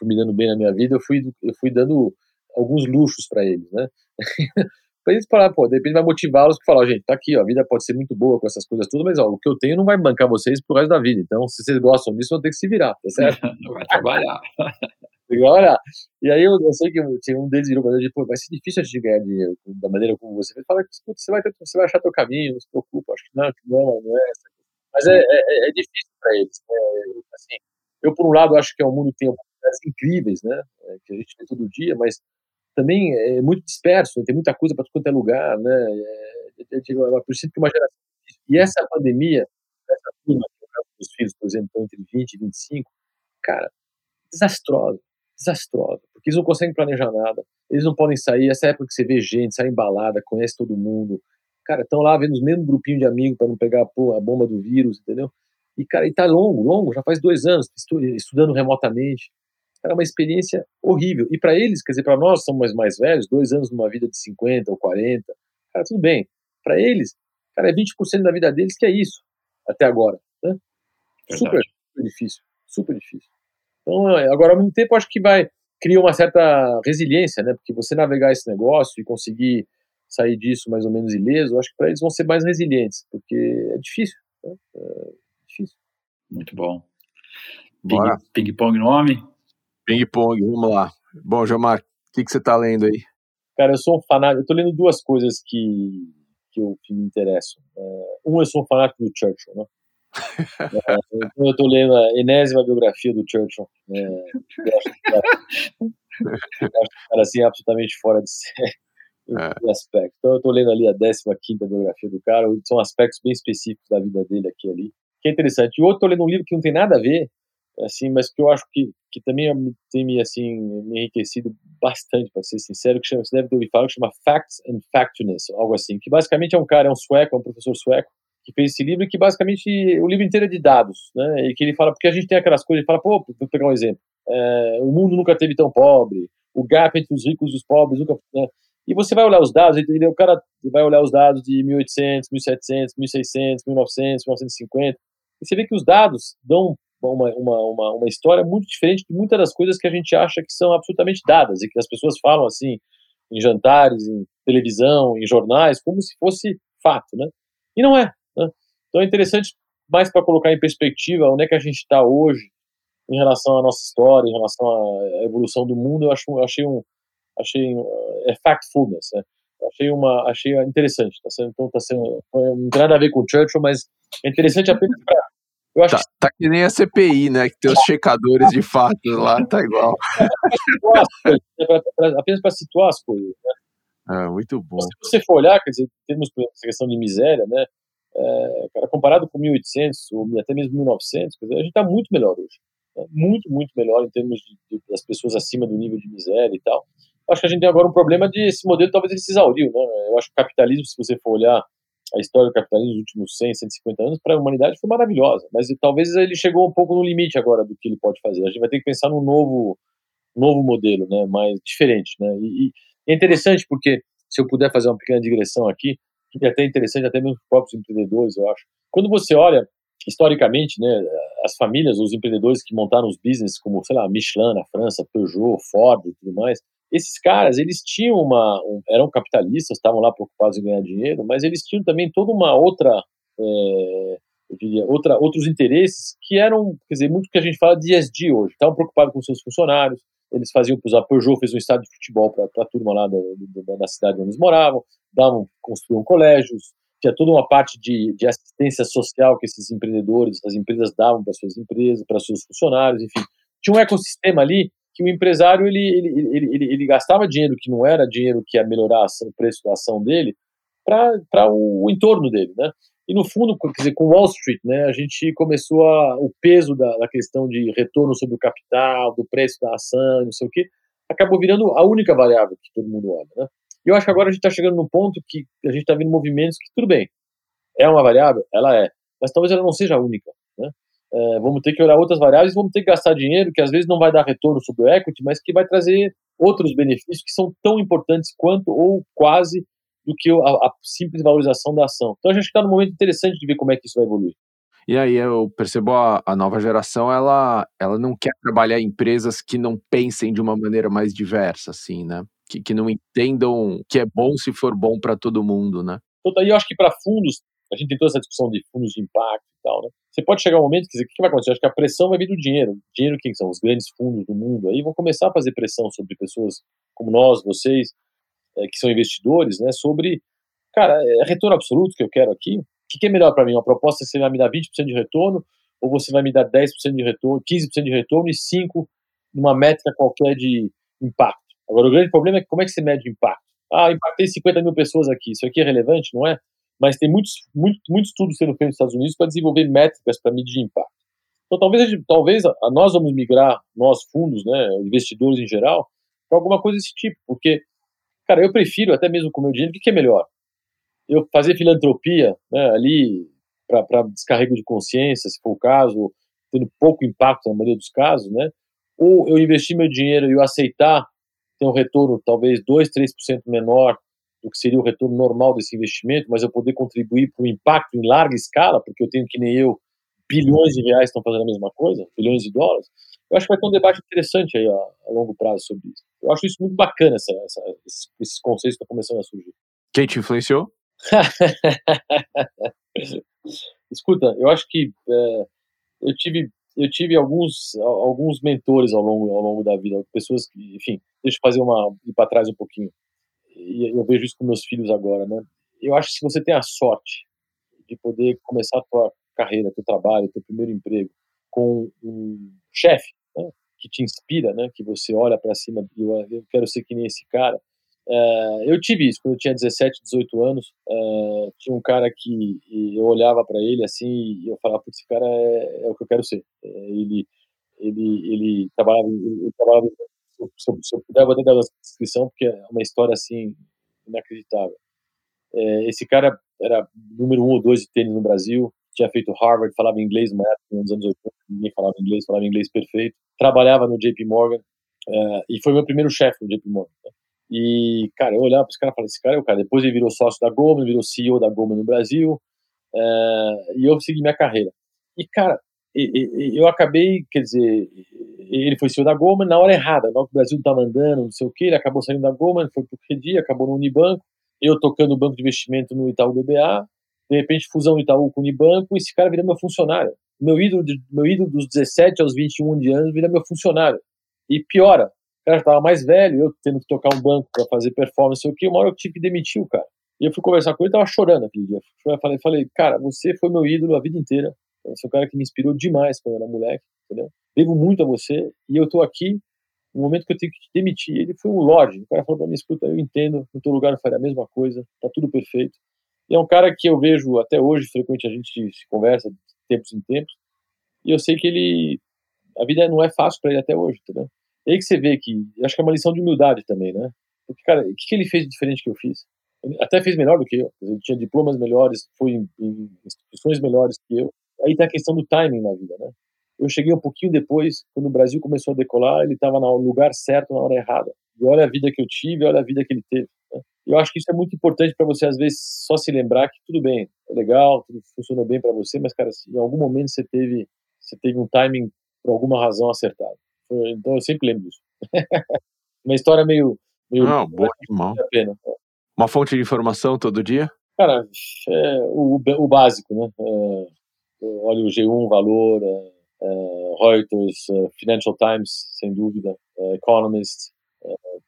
fui me dando bem na minha vida, eu fui, eu fui dando alguns luxos para eles, né? para eles falar, pô, de repente vai motivá-los para falar, gente, tá aqui, ó, a vida pode ser muito boa com essas coisas tudo, mas ó, o que eu tenho não vai bancar vocês pro resto da vida. Então, se vocês gostam disso, vão ter que se virar, tá certo? vai trabalhar. Agora, e aí eu, eu sei que tinha um deles virou pra mim, pô, vai ser difícil a gente ganhar dinheiro da maneira como você fez. Fala, você vai, ter, você vai achar teu caminho, não se preocupa, acho que não, que não, não é essa. Mas é, é, é difícil para eles. Né? Assim, eu, por um lado, acho que é um mundo que tem incríveis, né? É, que a gente tem todo dia, mas também é muito disperso, tem muita coisa para todo quanto é lugar, né? É, é, é, eu percebo que uma geração. E essa pandemia, essa turma, dos filhos, por exemplo, estão entre 20 e 25, cara, desastrosa, desastrosa, porque eles não conseguem planejar nada, eles não podem sair. Essa época que você vê gente, sai embalada, conhece todo mundo, cara, estão lá vendo os mesmos grupinhos de amigos para não pegar pô, a bomba do vírus, entendeu? E, cara, e tá longo, longo, já faz dois anos, estudando remotamente era uma experiência horrível. E para eles, quer dizer, para nós somos mais velhos, dois anos numa vida de 50 ou 40, cara, tudo bem. Para eles, cara, é 20% da vida deles que é isso, até agora. Né? Super, super difícil, super difícil. Então, é, agora, ao mesmo tempo, acho que vai criar uma certa resiliência, né? Porque você navegar esse negócio e conseguir sair disso mais ou menos ileso, acho que para eles vão ser mais resilientes, porque é difícil. Né? É difícil. Muito bom. Ping-pong no homem? Ping-pong, vamos lá. Bom, Gilmar, o que, que você está lendo aí? Cara, eu sou um fanático, eu estou lendo duas coisas que, que, eu, que me interessam. É, um, eu sou um fanático do Churchill, né? é, então eu estou lendo a enésima biografia do Churchill. É, eu acho que cara assim, absolutamente fora de série. É. Aspecto. Então eu estou lendo ali a 15 biografia do cara, são aspectos bem específicos da vida dele aqui ali, que é interessante. E outro, estou lendo um livro que não tem nada a ver, assim, mas que eu acho que, que também tem me, assim, me enriquecido bastante, para ser sincero, que chama, você deve ter ouvido falar, que chama Facts and Factness, algo assim, que basicamente é um cara, é um sueco, é um professor sueco, que fez esse livro que basicamente o livro inteiro é de dados, né, e que ele fala, porque a gente tem aquelas coisas, ele fala, pô, vou pegar um exemplo, é, o mundo nunca teve tão pobre, o gap entre os ricos e os pobres nunca, né, e você vai olhar os dados, o cara vai olhar os dados de 1800, 1700, 1600, 1900, 1950, e você vê que os dados dão uma, uma, uma, uma história muito diferente de muitas das coisas que a gente acha que são absolutamente dadas e que as pessoas falam assim em jantares, em televisão, em jornais, como se fosse fato, né? E não é. Né? Então é interessante mais para colocar em perspectiva onde é que a gente está hoje em relação à nossa história, em relação à evolução do mundo. Eu, acho, achei um, achei é factfulness, né? achei uma, achei interessante. Tá sendo, então tá sendo, não tem nada a ver com Churchill, mas é interessante apenas para eu acho tá, que... tá que nem a CPI, né? Que tem os checadores de fato lá, tá igual. apenas para situar as coisas, né? Ah, muito bom. Se você for olhar, quer dizer, temos essa questão de miséria, né? É, cara, comparado com 1800 ou até mesmo 1900, quer dizer, a gente está muito melhor hoje. Né? Muito, muito melhor em termos de, de, das pessoas acima do nível de miséria e tal. Acho que a gente tem agora um problema de esse modelo talvez ele se exauriu, né? Eu acho que o capitalismo, se você for olhar a história do capitalismo nos últimos 100, 150 anos para a humanidade foi maravilhosa, mas talvez ele chegou um pouco no limite agora do que ele pode fazer. A gente vai ter que pensar num novo novo modelo, né, mais diferente, né, e, e é interessante porque se eu puder fazer uma pequena digressão aqui, que é até interessante até mesmo para os próprios empreendedores, eu acho. Quando você olha historicamente, né, as famílias, os empreendedores que montaram os business, como, sei lá, Michelin na França, Peugeot, Ford e tudo mais, esses caras, eles tinham uma, um, eram capitalistas, estavam lá preocupados em ganhar dinheiro, mas eles tinham também toda uma outra, é, eu diria, outra, outros interesses que eram, quer dizer, muito que a gente fala de ESG hoje, estavam preocupados com seus funcionários, eles faziam, a Peugeot fez um estádio de futebol para a turma lá da, da, da, cidade onde eles moravam, davam, construíam colégios, tinha toda uma parte de, de assistência social que esses empreendedores, as empresas davam para suas empresas, para seus funcionários, enfim. Tinha um ecossistema ali que o empresário ele, ele, ele, ele, ele gastava dinheiro que não era dinheiro que ia melhorar ação, o preço da ação dele para o, o entorno dele, né? E no fundo, quer dizer, com Wall Street, né, a gente começou a, o peso da, da questão de retorno sobre o capital, do preço da ação, não sei o quê, acabou virando a única variável que todo mundo olha, né? E eu acho que agora a gente está chegando num ponto que a gente está vendo movimentos que, tudo bem, é uma variável? Ela é, mas talvez ela não seja a única? É, vamos ter que olhar outras variáveis, vamos ter que gastar dinheiro que às vezes não vai dar retorno sobre o equity, mas que vai trazer outros benefícios que são tão importantes quanto ou quase do que a, a simples valorização da ação. Então a gente está num momento interessante de ver como é que isso vai evoluir. E aí eu percebo a, a, nova geração, ela, ela não quer trabalhar em empresas que não pensem de uma maneira mais diversa, assim, né? Que, que não entendam que é bom se for bom para todo mundo, né? Então, eu acho que para fundos, a gente tem toda essa discussão de fundos de impacto e tal, né? Você pode chegar um momento que o que vai acontecer? Acho que a pressão vai vir do dinheiro. Dinheiro quem são? Os grandes fundos do mundo. Aí vão começar a fazer pressão sobre pessoas como nós, vocês, é, que são investidores, né, sobre, cara, é retorno absoluto que eu quero aqui. O que, que é melhor para mim? Uma proposta você vai me dar 20% de retorno ou você vai me dar 10% de retorno, 15% de retorno e 5% numa métrica qualquer de impacto. Agora, o grande problema é como é que você mede impacto? Ah, impactei 50 mil pessoas aqui. Isso aqui é relevante, não é? Mas tem muitos, muito, estudos sendo feitos nos Estados Unidos para desenvolver métricas para medir impacto. Então, talvez, talvez a, a nós vamos migrar, nós fundos, né, investidores em geral, para alguma coisa desse tipo, porque Cara, eu prefiro até mesmo com o meu dinheiro, o que, que é melhor? Eu fazer filantropia né, ali para descarrego de consciência, se for o caso, tendo pouco impacto na maioria dos casos, né? Ou eu investir meu dinheiro e eu aceitar ter um retorno talvez 2, 3% menor do que seria o retorno normal desse investimento, mas eu poder contribuir para o impacto em larga escala, porque eu tenho que nem eu bilhões de reais estão fazendo a mesma coisa, bilhões de dólares. Eu acho que vai ter um debate interessante aí a, a longo prazo sobre isso. Eu acho isso muito bacana, essa, essa, esses, esses conceitos que estão começando a surgir. Quem te influenciou? Escuta, eu acho que é, eu tive eu tive alguns alguns mentores ao longo ao longo da vida, pessoas que, enfim, deixa eu fazer uma ir para trás um pouquinho. E eu vejo isso com meus filhos agora, né? Eu acho que se você tem a sorte de poder começar a tua carreira, teu trabalho, teu primeiro emprego com um chefe né, que te inspira, né, que você olha para cima e eu, quero ser que nem esse cara. É, eu tive isso quando eu tinha 17, 18 anos. É, tinha um cara que eu olhava para ele assim e eu falava: esse cara é, é, o que eu quero ser. É, ele, ele, ele trabalhava, ele trabalhava se, eu, se eu puder, vou até dar uma descrição, porque é uma história assim inacreditável. É, esse cara era número um ou dois de tênis no Brasil, tinha feito Harvard, falava inglês uma época, nos anos 80, ninguém falava inglês, falava inglês perfeito. Trabalhava no JP Morgan uh, e foi meu primeiro chefe no JP Morgan. Né? E, cara, eu olhava para esse cara e falava, esse cara é o cara. Depois ele virou sócio da Goldman, virou CEO da Goldman no Brasil, uh, e eu segui minha carreira. E, cara, eu acabei, quer dizer, ele foi CEO da Goldman na hora errada, na hora que o Brasil estava andando, não sei o que, ele acabou saindo da Goldman, foi pro Credi, acabou no Unibanco, eu tocando o banco de investimento no Itaú BBA, de repente fusão Itaú com Unibanco, esse cara vira meu funcionário. Meu ídolo, meu ídolo dos 17 aos 21 de anos vira meu funcionário. E piora, o cara estava mais velho, eu tendo que tocar um banco para fazer performance, o que, uma hora eu tive que demitir o cara. E eu fui conversar com ele, tava chorando aquele dia. Eu falei, falei, cara, você foi meu ídolo a vida inteira. Você é um cara que me inspirou demais quando eu era moleque, entendeu? Devo muito a você e eu tô aqui no momento que eu tenho que te demitir. Ele foi um lorde. O cara falou para mim, escuta, eu entendo, no teu lugar eu faria a mesma coisa, tá tudo perfeito. E é um cara que eu vejo até hoje, frequente a gente se conversa de tempos em tempos, e eu sei que ele. A vida não é fácil para ele até hoje, entendeu? E aí que você vê que. Acho que é uma lição de humildade também, né? Porque, cara, o que ele fez diferente que eu fiz? Ele até fez melhor do que eu. Ele tinha diplomas melhores, foi em, em instituições melhores que eu. Aí tem a questão do timing na vida, né? Eu cheguei um pouquinho depois, quando o Brasil começou a decolar, ele estava no lugar certo, na hora errada. E olha a vida que eu tive, olha a vida que ele teve. Né? Eu acho que isso é muito importante para você, às vezes, só se lembrar que tudo bem, é legal, tudo funcionou bem para você, mas, cara, em algum momento você teve, você teve um timing, por alguma razão, acertado. Então eu sempre lembro disso. Uma história meio. meio Não, boa demais. Pena. Uma fonte de informação todo dia? Cara, é o, o básico, né? É, olha o G1, Valor, é, é, Reuters, é, Financial Times, sem dúvida, é, Economist,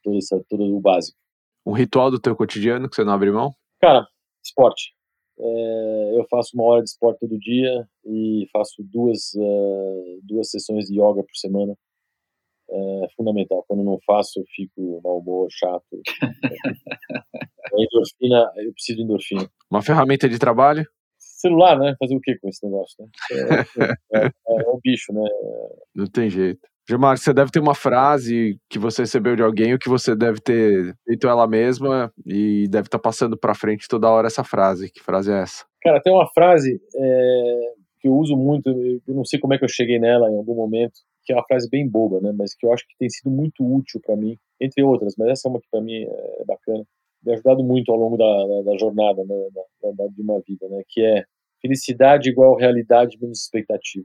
todo, essa, todo o básico. Um ritual do teu cotidiano que você não abre mão? Cara, esporte. eu faço uma hora de esporte todo dia e faço duas, duas sessões de yoga por semana é fundamental. Quando não faço, eu fico mau humor, chato. a endorfina, eu preciso de endorfina. Uma ferramenta de trabalho? Celular, né? Fazer o que com esse negócio, né? É, é, é, é um bicho, né? Não tem jeito. Gilmar, você deve ter uma frase que você recebeu de alguém ou que você deve ter feito ela mesma e deve estar tá passando para frente toda hora essa frase. Que frase é essa? Cara, tem uma frase é, que eu uso muito, eu não sei como é que eu cheguei nela em algum momento, que é uma frase bem boba, né? Mas que eu acho que tem sido muito útil para mim, entre outras. Mas essa é uma que para mim é bacana, me ajudado muito ao longo da, da, da jornada, né? Da, da, de uma vida, né? Que é felicidade igual realidade menos expectativa.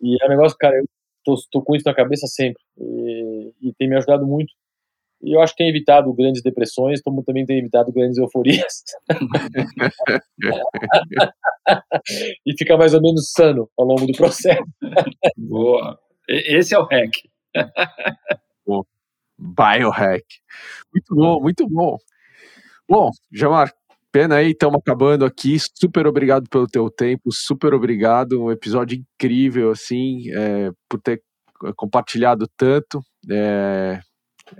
E é um negócio, cara, eu tô, tô com isso na cabeça sempre e, e tem me ajudado muito. E eu acho que tem evitado grandes depressões, como também tem evitado grandes euforias. e fica mais ou menos sano ao longo do processo. Boa. Esse é o hack. Biohack. Muito bom, muito bom. Bom, Jamar, pena aí, estamos acabando aqui. Super obrigado pelo teu tempo, super obrigado. Um episódio incrível, assim, é, por ter compartilhado tanto. É,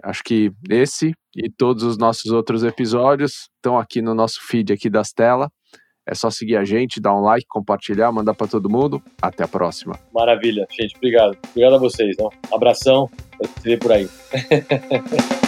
acho que esse e todos os nossos outros episódios estão aqui no nosso feed aqui das telas. É só seguir a gente, dar um like, compartilhar, mandar para todo mundo. Até a próxima. Maravilha, gente. Obrigado. Obrigado a vocês. Então. Abração. Se ver por aí.